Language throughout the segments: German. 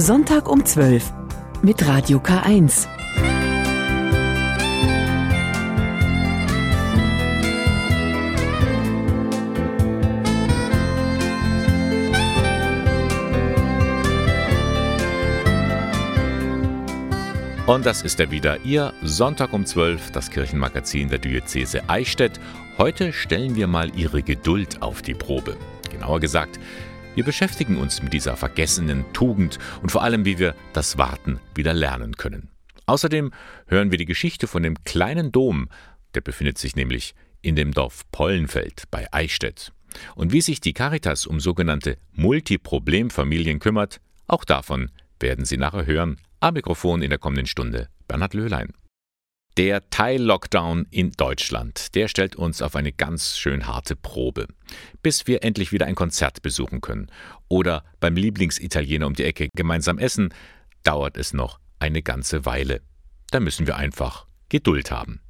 Sonntag um 12 mit Radio K1. Und das ist er wieder, Ihr Sonntag um 12, das Kirchenmagazin der Diözese Eichstätt. Heute stellen wir mal Ihre Geduld auf die Probe. Genauer gesagt, wir beschäftigen uns mit dieser vergessenen Tugend und vor allem, wie wir das Warten wieder lernen können. Außerdem hören wir die Geschichte von dem kleinen Dom, der befindet sich nämlich in dem Dorf Pollenfeld bei Eichstätt. Und wie sich die Caritas um sogenannte Multiproblemfamilien kümmert, auch davon werden Sie nachher hören am Mikrofon in der kommenden Stunde Bernhard Löhlein. Der Teil-Lockdown in Deutschland, der stellt uns auf eine ganz schön harte Probe. Bis wir endlich wieder ein Konzert besuchen können oder beim Lieblingsitaliener um die Ecke gemeinsam essen, dauert es noch eine ganze Weile. Da müssen wir einfach Geduld haben.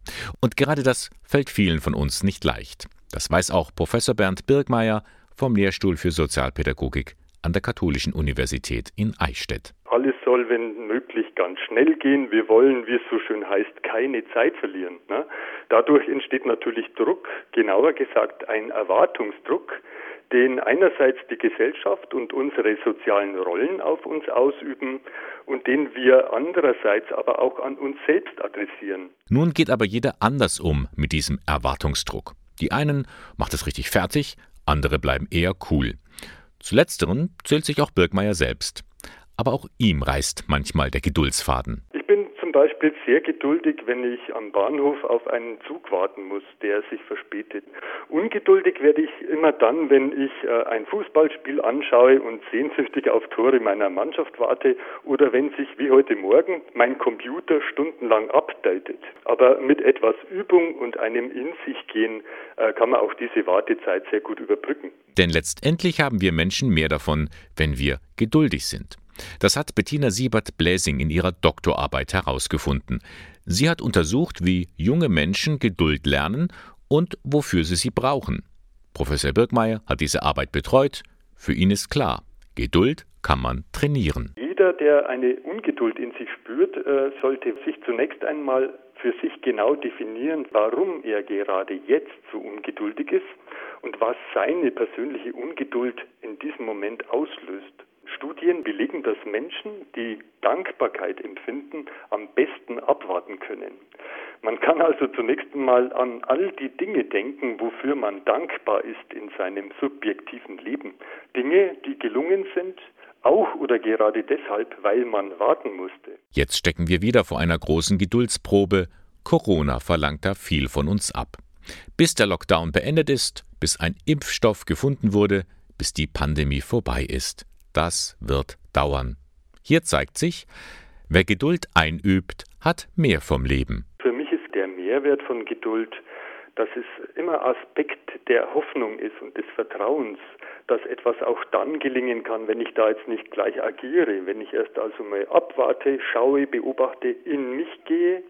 Und gerade das fällt vielen von uns nicht leicht. Das weiß auch Professor Bernd Birgmeier vom Lehrstuhl für Sozialpädagogik an der Katholischen Universität in Eichstätt. Alles soll, wenn möglich, ganz schnell gehen. Wir wollen, wie es so schön heißt, keine Zeit verlieren. Ne? Dadurch entsteht natürlich Druck, genauer gesagt ein Erwartungsdruck, den einerseits die Gesellschaft und unsere sozialen Rollen auf uns ausüben und den wir andererseits aber auch an uns selbst adressieren. Nun geht aber jeder anders um mit diesem Erwartungsdruck. Die einen macht es richtig fertig, andere bleiben eher cool. Zu letzteren zählt sich auch Birkmeier selbst. Aber auch ihm reißt manchmal der Geduldsfaden. Ich bin zum Beispiel sehr geduldig, wenn ich am Bahnhof auf einen Zug warten muss, der sich verspätet. Ungeduldig werde ich immer dann, wenn ich äh, ein Fußballspiel anschaue und sehnsüchtig auf Tore meiner Mannschaft warte oder wenn sich wie heute Morgen mein Computer stundenlang updatet. Aber mit etwas Übung und einem In sich gehen äh, kann man auch diese Wartezeit sehr gut überbrücken. Denn letztendlich haben wir Menschen mehr davon, wenn wir geduldig sind. Das hat Bettina Siebert-Bläsing in ihrer Doktorarbeit herausgefunden. Sie hat untersucht, wie junge Menschen Geduld lernen und wofür sie sie brauchen. Professor Birkmeier hat diese Arbeit betreut. Für ihn ist klar, Geduld kann man trainieren. Jeder, der eine Ungeduld in sich spürt, äh, sollte sich zunächst einmal für sich genau definieren, warum er gerade jetzt so ungeduldig ist und was seine persönliche Ungeduld in diesem Moment auslöst. Studien belegen, dass Menschen, die Dankbarkeit empfinden, am besten abwarten können. Man kann also zunächst einmal an all die Dinge denken, wofür man dankbar ist in seinem subjektiven Leben. Dinge, die gelungen sind, auch oder gerade deshalb, weil man warten musste. Jetzt stecken wir wieder vor einer großen Geduldsprobe. Corona verlangt da viel von uns ab. Bis der Lockdown beendet ist, bis ein Impfstoff gefunden wurde, bis die Pandemie vorbei ist. Das wird dauern. Hier zeigt sich, wer Geduld einübt, hat mehr vom Leben. Für mich ist der Mehrwert von Geduld, dass es immer Aspekt der Hoffnung ist und des Vertrauens, dass etwas auch dann gelingen kann, wenn ich da jetzt nicht gleich agiere, wenn ich erst also mal abwarte, schaue, beobachte, in mich gehe.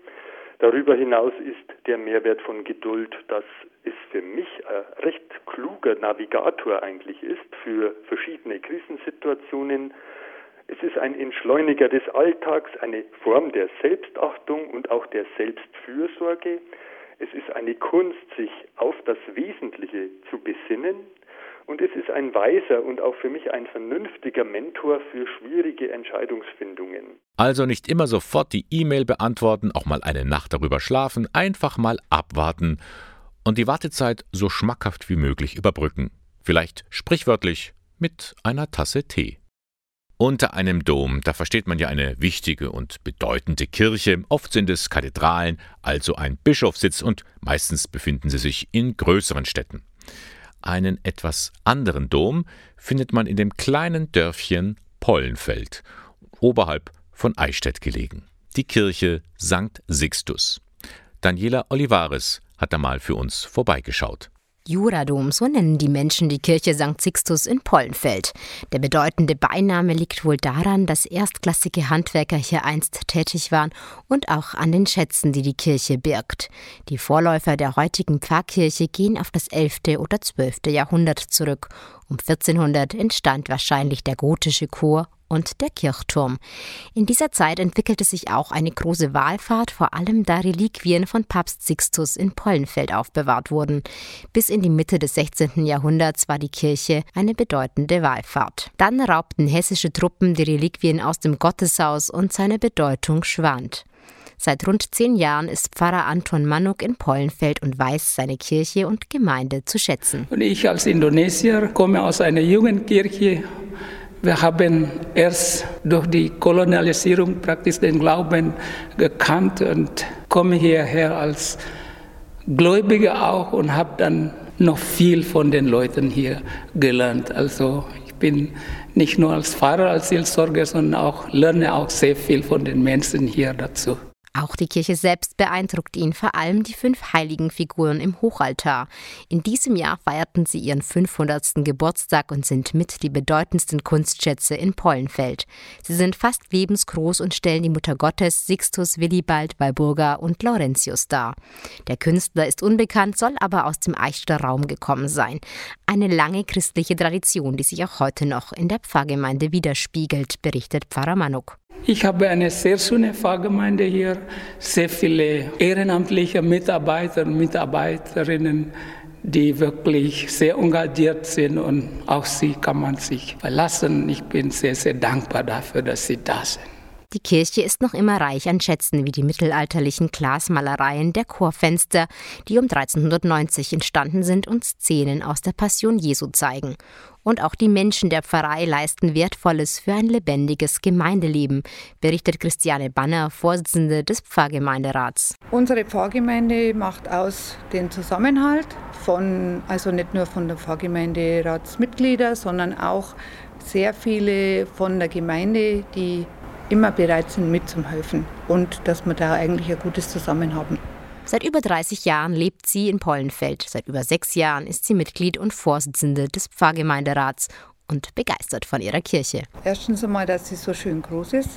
Darüber hinaus ist der Mehrwert von Geduld, dass es für mich ein recht kluger Navigator eigentlich ist für verschiedene Krisensituationen. Es ist ein Entschleuniger des Alltags, eine Form der Selbstachtung und auch der Selbstfürsorge. Es ist eine Kunst, sich auf das Wesentliche zu besinnen. Und es ist ein weiser und auch für mich ein vernünftiger Mentor für schwierige Entscheidungsfindungen. Also nicht immer sofort die E-Mail beantworten, auch mal eine Nacht darüber schlafen, einfach mal abwarten und die Wartezeit so schmackhaft wie möglich überbrücken. Vielleicht sprichwörtlich mit einer Tasse Tee. Unter einem Dom, da versteht man ja eine wichtige und bedeutende Kirche. Oft sind es Kathedralen, also ein Bischofssitz und meistens befinden sie sich in größeren Städten. Einen etwas anderen Dom findet man in dem kleinen Dörfchen Pollenfeld, oberhalb von Eichstätt gelegen. Die Kirche St. Sixtus. Daniela Olivares hat da mal für uns vorbeigeschaut. Juradom, so nennen die Menschen die Kirche St. Sixtus in Pollenfeld. Der bedeutende Beiname liegt wohl daran, dass erstklassige Handwerker hier einst tätig waren und auch an den Schätzen, die die Kirche birgt. Die Vorläufer der heutigen Pfarrkirche gehen auf das 11. oder 12. Jahrhundert zurück. Um 1400 entstand wahrscheinlich der gotische Chor und der Kirchturm. In dieser Zeit entwickelte sich auch eine große Wallfahrt, vor allem da Reliquien von Papst Sixtus in Pollenfeld aufbewahrt wurden. Bis in die Mitte des 16. Jahrhunderts war die Kirche eine bedeutende Wallfahrt. Dann raubten hessische Truppen die Reliquien aus dem Gotteshaus und seine Bedeutung schwand. Seit rund zehn Jahren ist Pfarrer Anton Manuk in Pollenfeld und weiß seine Kirche und Gemeinde zu schätzen. Und ich als Indonesier komme aus einer jungen Kirche. Wir haben erst durch die Kolonialisierung praktisch den Glauben gekannt und komme hierher als Gläubiger auch und habe dann noch viel von den Leuten hier gelernt. Also ich bin nicht nur als Pfarrer, als Seelsorger, sondern auch lerne auch sehr viel von den Menschen hier dazu. Auch die Kirche selbst beeindruckt ihn, vor allem die fünf heiligen Figuren im Hochaltar. In diesem Jahr feierten sie ihren 500. Geburtstag und sind mit die bedeutendsten Kunstschätze in Pollenfeld. Sie sind fast lebensgroß und stellen die Mutter Gottes, Sixtus, Willibald, Walburga und Laurentius dar. Der Künstler ist unbekannt, soll aber aus dem Eichstätter Raum gekommen sein. Eine lange christliche Tradition, die sich auch heute noch in der Pfarrgemeinde widerspiegelt, berichtet Pfarrer Manuk. Ich habe eine sehr schöne Pfarrgemeinde hier, sehr viele ehrenamtliche Mitarbeiter und Mitarbeiterinnen, die wirklich sehr engagiert sind und auf sie kann man sich verlassen. Ich bin sehr, sehr dankbar dafür, dass sie da sind. Die Kirche ist noch immer reich an Schätzen wie die mittelalterlichen Glasmalereien der Chorfenster, die um 1390 entstanden sind und Szenen aus der Passion Jesu zeigen. Und auch die Menschen der Pfarrei leisten Wertvolles für ein lebendiges Gemeindeleben, berichtet Christiane Banner, Vorsitzende des Pfarrgemeinderats. Unsere Pfarrgemeinde macht aus den Zusammenhalt von, also nicht nur von der Pfarrgemeinderatsmitglieder, sondern auch sehr viele von der Gemeinde, die immer bereit sind mitzuhelfen und dass wir da eigentlich ein gutes Zusammen haben. Seit über 30 Jahren lebt sie in Pollenfeld. Seit über sechs Jahren ist sie Mitglied und Vorsitzende des Pfarrgemeinderats und begeistert von ihrer Kirche. Erstens einmal, dass sie so schön groß ist.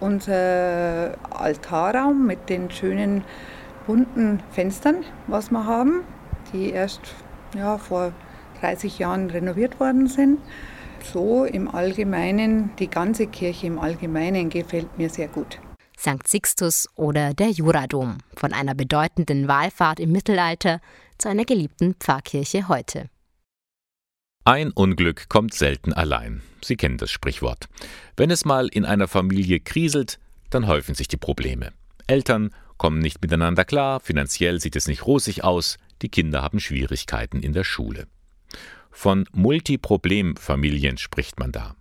Unser Altarraum mit den schönen bunten Fenstern, was wir haben, die erst ja, vor 30 Jahren renoviert worden sind so im Allgemeinen, die ganze Kirche im Allgemeinen gefällt mir sehr gut. St. Sixtus oder der Juradom, von einer bedeutenden Wallfahrt im Mittelalter zu einer geliebten Pfarrkirche heute. Ein Unglück kommt selten allein. Sie kennen das Sprichwort. Wenn es mal in einer Familie kriselt, dann häufen sich die Probleme. Eltern kommen nicht miteinander klar, finanziell sieht es nicht rosig aus, die Kinder haben Schwierigkeiten in der Schule. Von Multiproblemfamilien spricht man da.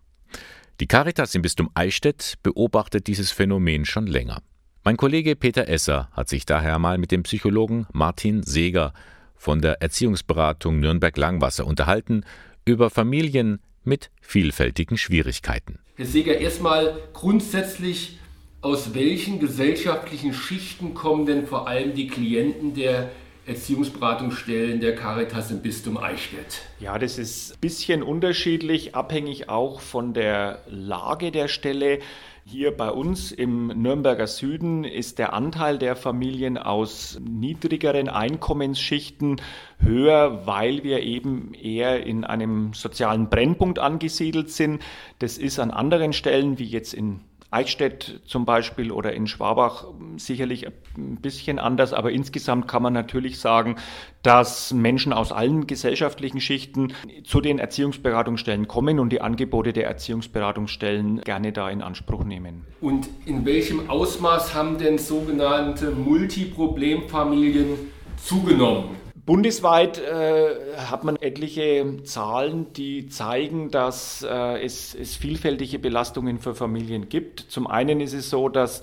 Die Caritas im Bistum Eichstätt beobachtet dieses Phänomen schon länger. Mein Kollege Peter Esser hat sich daher mal mit dem Psychologen Martin Seeger von der Erziehungsberatung Nürnberg-Langwasser unterhalten über Familien mit vielfältigen Schwierigkeiten. Herr Seeger, erstmal grundsätzlich, aus welchen gesellschaftlichen Schichten kommen denn vor allem die Klienten der Erziehungsberatungsstellen der Caritas im Bistum Eichstätt? Ja, das ist ein bisschen unterschiedlich, abhängig auch von der Lage der Stelle. Hier bei uns im Nürnberger Süden ist der Anteil der Familien aus niedrigeren Einkommensschichten höher, weil wir eben eher in einem sozialen Brennpunkt angesiedelt sind. Das ist an anderen Stellen, wie jetzt in Eichstätt zum Beispiel oder in Schwabach sicherlich ein bisschen anders, aber insgesamt kann man natürlich sagen, dass Menschen aus allen gesellschaftlichen Schichten zu den Erziehungsberatungsstellen kommen und die Angebote der Erziehungsberatungsstellen gerne da in Anspruch nehmen. Und in welchem Ausmaß haben denn sogenannte Multiproblemfamilien zugenommen? Bundesweit äh, hat man etliche Zahlen, die zeigen, dass äh, es, es, vielfältige Belastungen für Familien gibt. Zum einen ist es so, dass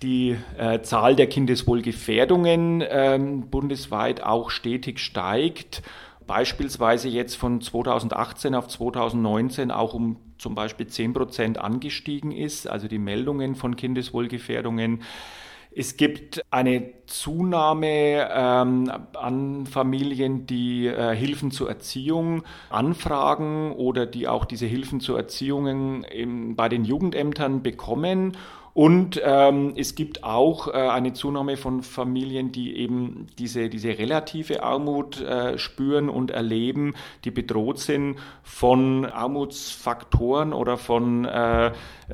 die äh, Zahl der Kindeswohlgefährdungen ähm, bundesweit auch stetig steigt. Beispielsweise jetzt von 2018 auf 2019 auch um zum Beispiel 10 Prozent angestiegen ist, also die Meldungen von Kindeswohlgefährdungen. Es gibt eine Zunahme ähm, an Familien, die äh, Hilfen zur Erziehung anfragen oder die auch diese Hilfen zur Erziehung in, bei den Jugendämtern bekommen. Und ähm, es gibt auch äh, eine Zunahme von Familien, die eben diese, diese relative Armut äh, spüren und erleben, die bedroht sind von Armutsfaktoren oder von äh, äh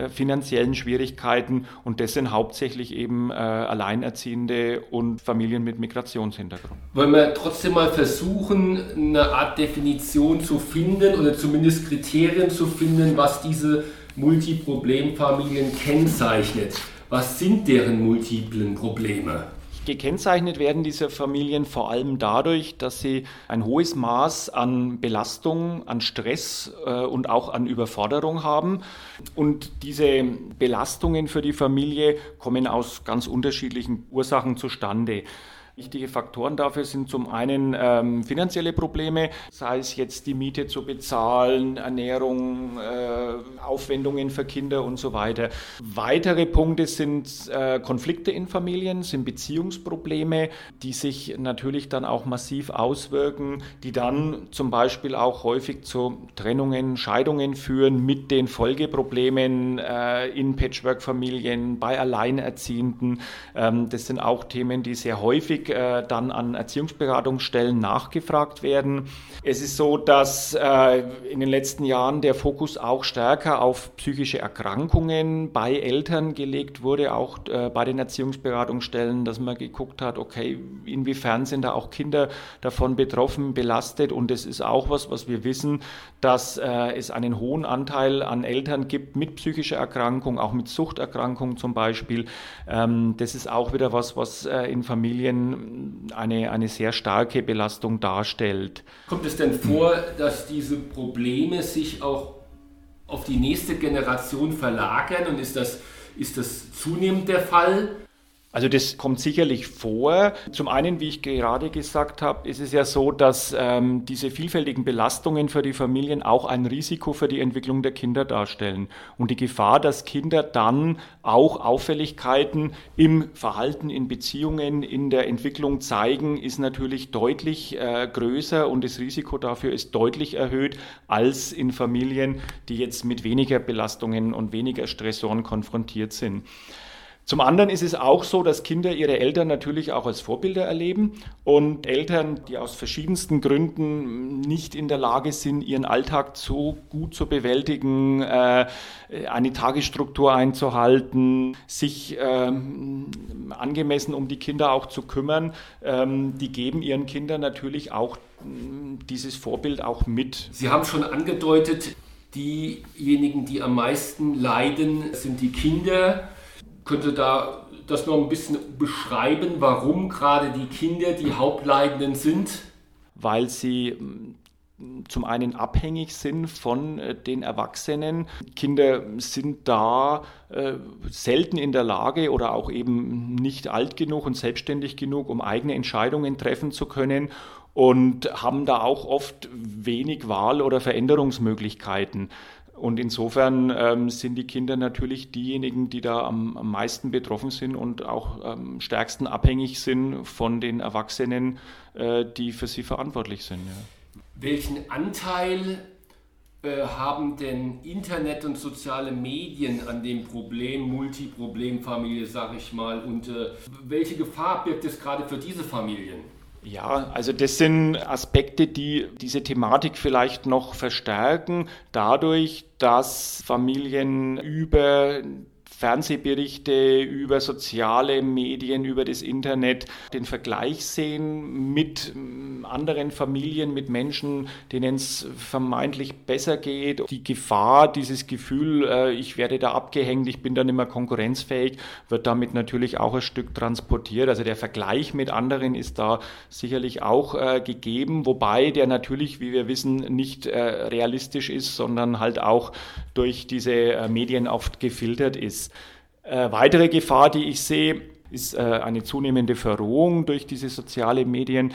finanziellen Schwierigkeiten. Und das sind hauptsächlich eben äh, Alleinerziehende und Familien mit Migrationshintergrund. Wollen wir trotzdem mal versuchen, eine Art Definition zu finden oder zumindest Kriterien zu finden, was diese Multiproblemfamilien kennzeichnet. Was sind deren multiplen Probleme? Gekennzeichnet werden diese Familien vor allem dadurch, dass sie ein hohes Maß an Belastung, an Stress äh, und auch an Überforderung haben. Und diese Belastungen für die Familie kommen aus ganz unterschiedlichen Ursachen zustande. Wichtige Faktoren dafür sind zum einen ähm, finanzielle Probleme, sei es jetzt die Miete zu bezahlen, Ernährung, äh, Aufwendungen für Kinder und so weiter. Weitere Punkte sind äh, Konflikte in Familien, sind Beziehungsprobleme, die sich natürlich dann auch massiv auswirken, die dann zum Beispiel auch häufig zu Trennungen, Scheidungen führen mit den Folgeproblemen äh, in Patchwork-Familien, bei Alleinerziehenden. Ähm, das sind auch Themen, die sehr häufig äh, dann an Erziehungsberatungsstellen nachgefragt werden. Es ist so, dass äh, in den letzten Jahren der Fokus auch stärker auf psychische Erkrankungen bei Eltern gelegt wurde, auch äh, bei den Erziehungsberatungsstellen, dass man geguckt hat, okay, inwiefern sind da auch Kinder davon betroffen, belastet. Und es ist auch was, was wir wissen, dass äh, es einen hohen Anteil an Eltern gibt mit psychischer Erkrankung, auch mit Suchterkrankung zum Beispiel. Ähm, das ist auch wieder was, was äh, in Familien eine, eine sehr starke Belastung darstellt. Kommt es denn vor, dass diese Probleme sich auch auf die nächste Generation verlagern und ist das, ist das zunehmend der Fall? Also das kommt sicherlich vor. Zum einen, wie ich gerade gesagt habe, ist es ja so, dass ähm, diese vielfältigen Belastungen für die Familien auch ein Risiko für die Entwicklung der Kinder darstellen. Und die Gefahr, dass Kinder dann auch Auffälligkeiten im Verhalten, in Beziehungen, in der Entwicklung zeigen, ist natürlich deutlich äh, größer und das Risiko dafür ist deutlich erhöht als in Familien, die jetzt mit weniger Belastungen und weniger Stressoren konfrontiert sind. Zum anderen ist es auch so, dass Kinder ihre Eltern natürlich auch als Vorbilder erleben und Eltern, die aus verschiedensten Gründen nicht in der Lage sind, ihren Alltag so gut zu bewältigen, äh, eine Tagesstruktur einzuhalten, sich ähm, angemessen um die Kinder auch zu kümmern, ähm, die geben ihren Kindern natürlich auch dieses Vorbild auch mit. Sie haben schon angedeutet, diejenigen, die am meisten leiden, sind die Kinder. Könnte da das noch ein bisschen beschreiben, warum gerade die Kinder die Hauptleidenden sind? Weil sie mm, zum einen abhängig sind von äh, den Erwachsenen. Kinder sind da äh, selten in der Lage oder auch eben nicht alt genug und selbstständig genug, um eigene Entscheidungen treffen zu können und haben da auch oft wenig Wahl- oder Veränderungsmöglichkeiten. Und insofern ähm, sind die Kinder natürlich diejenigen, die da am, am meisten betroffen sind und auch am ähm, stärksten abhängig sind von den Erwachsenen, äh, die für sie verantwortlich sind. Ja. Welchen Anteil äh, haben denn Internet und soziale Medien an dem Problem Multiproblemfamilie, sage ich mal, und äh, welche Gefahr birgt es gerade für diese Familien? Ja, also das sind Aspekte, die diese Thematik vielleicht noch verstärken, dadurch, dass Familien über Fernsehberichte, über soziale Medien, über das Internet den Vergleich sehen mit mm, anderen Familien, mit Menschen, denen es vermeintlich besser geht. Die Gefahr, dieses Gefühl, äh, ich werde da abgehängt, ich bin da nicht mehr konkurrenzfähig, wird damit natürlich auch ein Stück transportiert. Also der Vergleich mit anderen ist da sicherlich auch äh, gegeben, wobei der natürlich, wie wir wissen, nicht äh, realistisch ist, sondern halt auch durch diese Medien oft gefiltert ist. Äh, weitere Gefahr, die ich sehe, ist äh, eine zunehmende Verrohung durch diese sozialen Medien.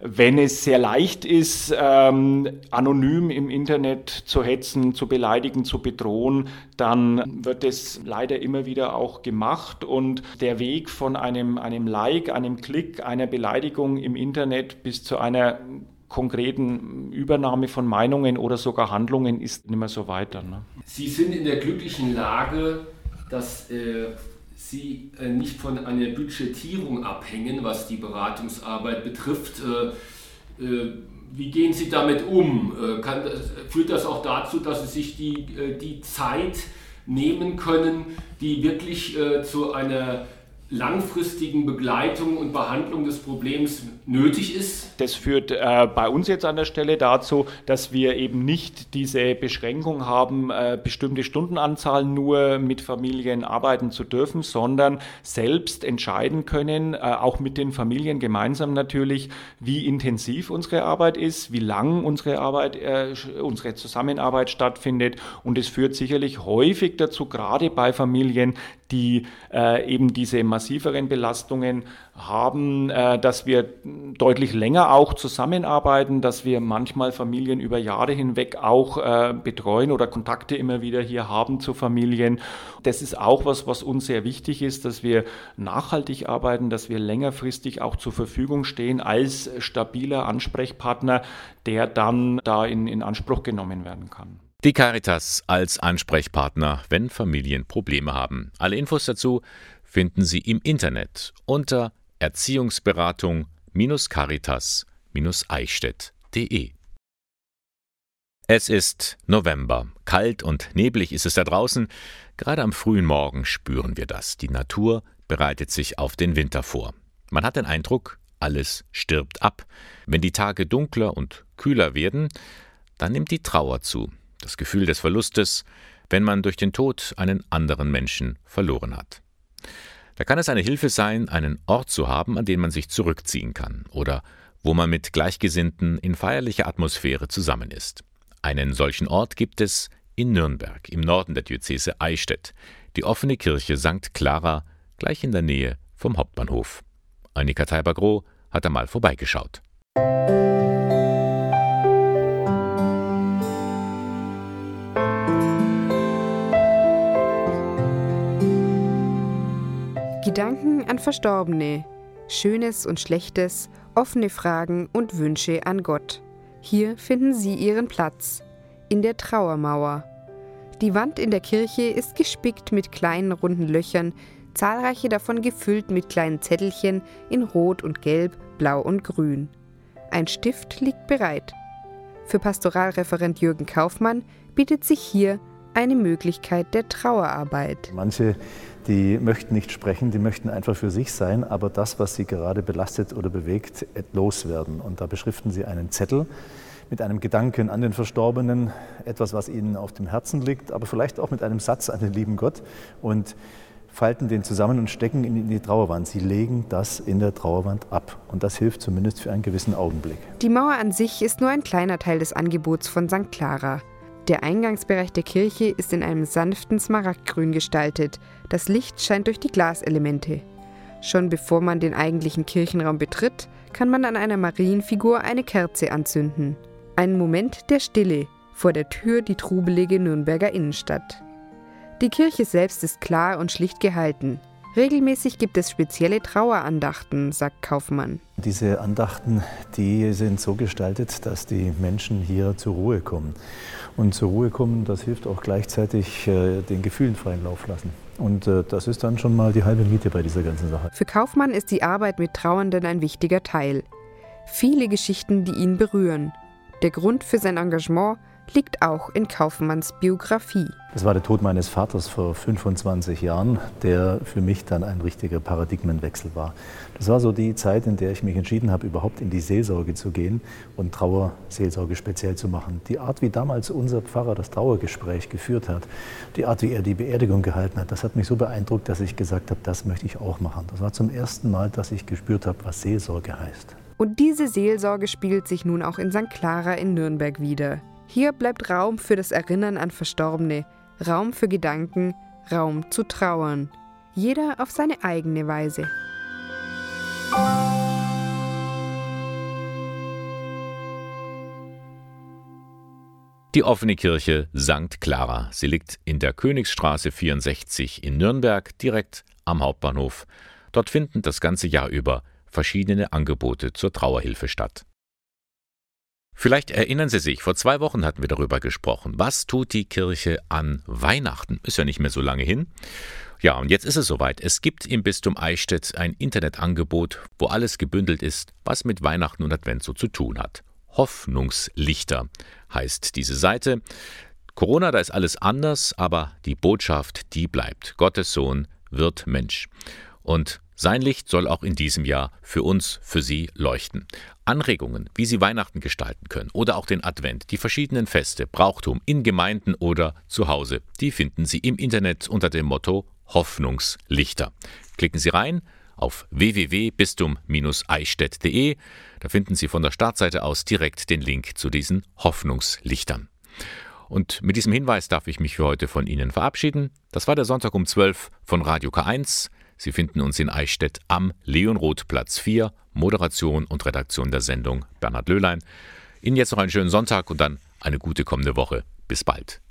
Wenn es sehr leicht ist, ähm, anonym im Internet zu hetzen, zu beleidigen, zu bedrohen, dann wird es leider immer wieder auch gemacht. Und der Weg von einem, einem Like, einem Klick, einer Beleidigung im Internet bis zu einer konkreten Übernahme von Meinungen oder sogar Handlungen ist nicht mehr so weiter. Ne? Sie sind in der glücklichen Lage, dass äh, Sie äh, nicht von einer Budgetierung abhängen, was die Beratungsarbeit betrifft. Äh, äh, wie gehen Sie damit um? Kann, führt das auch dazu, dass Sie sich die, die Zeit nehmen können, die wirklich zu einer langfristigen Begleitung und Behandlung des Problems nötig ist? Das führt äh, bei uns jetzt an der Stelle dazu, dass wir eben nicht diese Beschränkung haben, äh, bestimmte Stundenanzahlen nur mit Familien arbeiten zu dürfen, sondern selbst entscheiden können, äh, auch mit den Familien gemeinsam natürlich, wie intensiv unsere Arbeit ist, wie lang unsere Arbeit, äh, unsere Zusammenarbeit stattfindet. Und es führt sicherlich häufig dazu, gerade bei Familien, die äh, eben diese massiveren Belastungen haben, äh, dass wir deutlich länger auch zusammenarbeiten, dass wir manchmal Familien über Jahre hinweg auch äh, betreuen oder Kontakte immer wieder hier haben zu Familien. Das ist auch was, was uns sehr wichtig ist, dass wir nachhaltig arbeiten, dass wir längerfristig auch zur Verfügung stehen als stabiler Ansprechpartner, der dann da in, in Anspruch genommen werden kann. Die Caritas als Ansprechpartner, wenn Familien Probleme haben. Alle Infos dazu finden Sie im Internet unter Erziehungsberatung-caritas-eichstätt.de. Es ist November. Kalt und neblig ist es da draußen. Gerade am frühen Morgen spüren wir das. Die Natur bereitet sich auf den Winter vor. Man hat den Eindruck, alles stirbt ab. Wenn die Tage dunkler und kühler werden, dann nimmt die Trauer zu das Gefühl des Verlustes, wenn man durch den Tod einen anderen Menschen verloren hat. Da kann es eine Hilfe sein, einen Ort zu haben, an den man sich zurückziehen kann oder wo man mit Gleichgesinnten in feierlicher Atmosphäre zusammen ist. Einen solchen Ort gibt es in Nürnberg, im Norden der Diözese Eichstätt, die offene Kirche St. Clara, gleich in der Nähe vom Hauptbahnhof. Annika Teiber-Groh hat einmal vorbeigeschaut. Gedanken an Verstorbene, Schönes und Schlechtes, offene Fragen und Wünsche an Gott. Hier finden Sie Ihren Platz, in der Trauermauer. Die Wand in der Kirche ist gespickt mit kleinen runden Löchern, zahlreiche davon gefüllt mit kleinen Zettelchen in Rot und Gelb, Blau und Grün. Ein Stift liegt bereit. Für Pastoralreferent Jürgen Kaufmann bietet sich hier eine Möglichkeit der Trauerarbeit. Manche die möchten nicht sprechen, die möchten einfach für sich sein, aber das, was sie gerade belastet oder bewegt, loswerden. Und da beschriften sie einen Zettel mit einem Gedanken an den Verstorbenen, etwas, was ihnen auf dem Herzen liegt, aber vielleicht auch mit einem Satz an den lieben Gott und falten den zusammen und stecken ihn in die Trauerwand. Sie legen das in der Trauerwand ab. Und das hilft zumindest für einen gewissen Augenblick. Die Mauer an sich ist nur ein kleiner Teil des Angebots von St. Clara. Der Eingangsbereich der Kirche ist in einem sanften Smaragdgrün gestaltet. Das Licht scheint durch die Glaselemente. Schon bevor man den eigentlichen Kirchenraum betritt, kann man an einer Marienfigur eine Kerze anzünden. Ein Moment der Stille vor der Tür die trubelige Nürnberger Innenstadt. Die Kirche selbst ist klar und schlicht gehalten. Regelmäßig gibt es spezielle Trauerandachten, sagt Kaufmann. Diese Andachten, die sind so gestaltet, dass die Menschen hier zur Ruhe kommen. Und zur Ruhe kommen, das hilft auch gleichzeitig äh, den Gefühlen freien Lauf lassen. Und äh, das ist dann schon mal die halbe Miete bei dieser ganzen Sache. Für Kaufmann ist die Arbeit mit Trauernden ein wichtiger Teil. Viele Geschichten, die ihn berühren. Der Grund für sein Engagement liegt auch in Kaufmanns Biografie. Das war der Tod meines Vaters vor 25 Jahren, der für mich dann ein richtiger Paradigmenwechsel war. Das war so die Zeit, in der ich mich entschieden habe, überhaupt in die Seelsorge zu gehen und Trauerseelsorge speziell zu machen. Die Art, wie damals unser Pfarrer das Trauergespräch geführt hat, die Art, wie er die Beerdigung gehalten hat, das hat mich so beeindruckt, dass ich gesagt habe, das möchte ich auch machen. Das war zum ersten Mal, dass ich gespürt habe, was Seelsorge heißt. Und diese Seelsorge spiegelt sich nun auch in St. Clara in Nürnberg wieder. Hier bleibt Raum für das Erinnern an Verstorbene, Raum für Gedanken, Raum zu trauern. Jeder auf seine eigene Weise. Die offene Kirche St. Clara. Sie liegt in der Königsstraße 64 in Nürnberg, direkt am Hauptbahnhof. Dort finden das ganze Jahr über verschiedene Angebote zur Trauerhilfe statt. Vielleicht erinnern Sie sich, vor zwei Wochen hatten wir darüber gesprochen. Was tut die Kirche an Weihnachten? Ist ja nicht mehr so lange hin. Ja, und jetzt ist es soweit. Es gibt im Bistum Eichstätt ein Internetangebot, wo alles gebündelt ist, was mit Weihnachten und Advent so zu tun hat. Hoffnungslichter heißt diese Seite. Corona, da ist alles anders, aber die Botschaft, die bleibt. Gottes Sohn wird Mensch. Und sein Licht soll auch in diesem Jahr für uns, für Sie leuchten. Anregungen, wie Sie Weihnachten gestalten können oder auch den Advent, die verschiedenen Feste, Brauchtum in Gemeinden oder zu Hause, die finden Sie im Internet unter dem Motto Hoffnungslichter. Klicken Sie rein auf www.bistum-eichstätt.de. Da finden Sie von der Startseite aus direkt den Link zu diesen Hoffnungslichtern. Und mit diesem Hinweis darf ich mich für heute von Ihnen verabschieden. Das war der Sonntag um 12 von Radio K1. Sie finden uns in Eichstätt am Leonroth Platz 4. Moderation und Redaktion der Sendung Bernhard Löhlein. Ihnen jetzt noch einen schönen Sonntag und dann eine gute kommende Woche. Bis bald.